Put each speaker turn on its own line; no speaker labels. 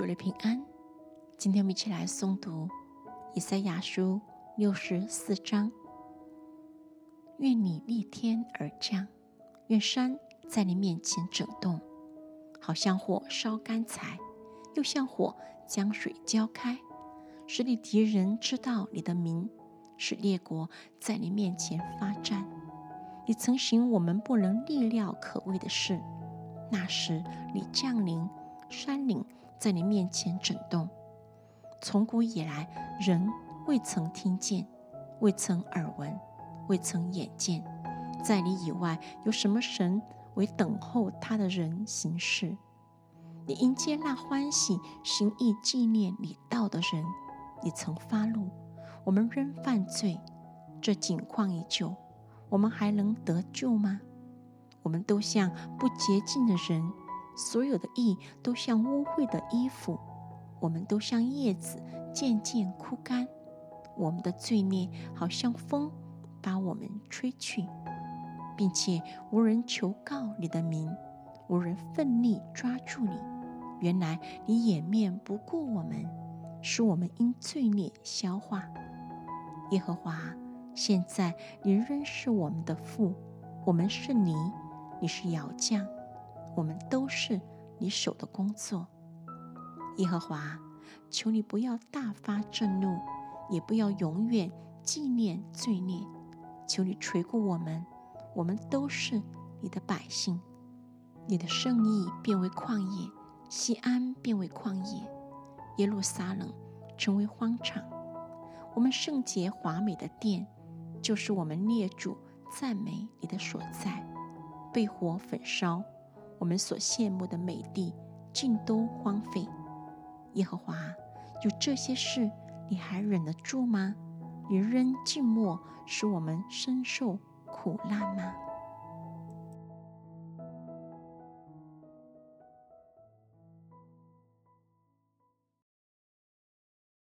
主的平安。今天我们一起来诵读以赛亚书六十四章。愿你逆天而降，愿山在你面前震动，好像火烧干柴，又像火将水浇开，使你敌人知道你的名，使列国在你面前发战。你曾行我们不能力料可畏的事，那时你降临，山岭在你面前震动。从古以来，人未曾听见，未曾耳闻。未曾眼见，在你以外有什么神为等候他的人行事？你迎接那欢喜行义纪念你道的人，你曾发怒，我们仍犯罪，这景况依旧，我们还能得救吗？我们都像不洁净的人，所有的意都像污秽的衣服，我们都像叶子渐渐枯干，我们的罪孽好像风。把我们吹去，并且无人求告你的名，无人奋力抓住你。原来你掩面不顾我们，使我们因罪孽消化。耶和华，现在你仍是我们的父，我们是你，你是窑匠，我们都是你手的工作。耶和华，求你不要大发震怒，也不要永远纪念罪孽。求你垂顾我们，我们都是你的百姓。你的圣意变为旷野，西安变为旷野，耶路撒冷成为荒场。我们圣洁华美的殿，就是我们列主赞美你的所在，被火焚烧。我们所羡慕的美地，尽都荒废。耶和华，有这些事，你还忍得住吗？你仍静默，使我们深受苦难吗？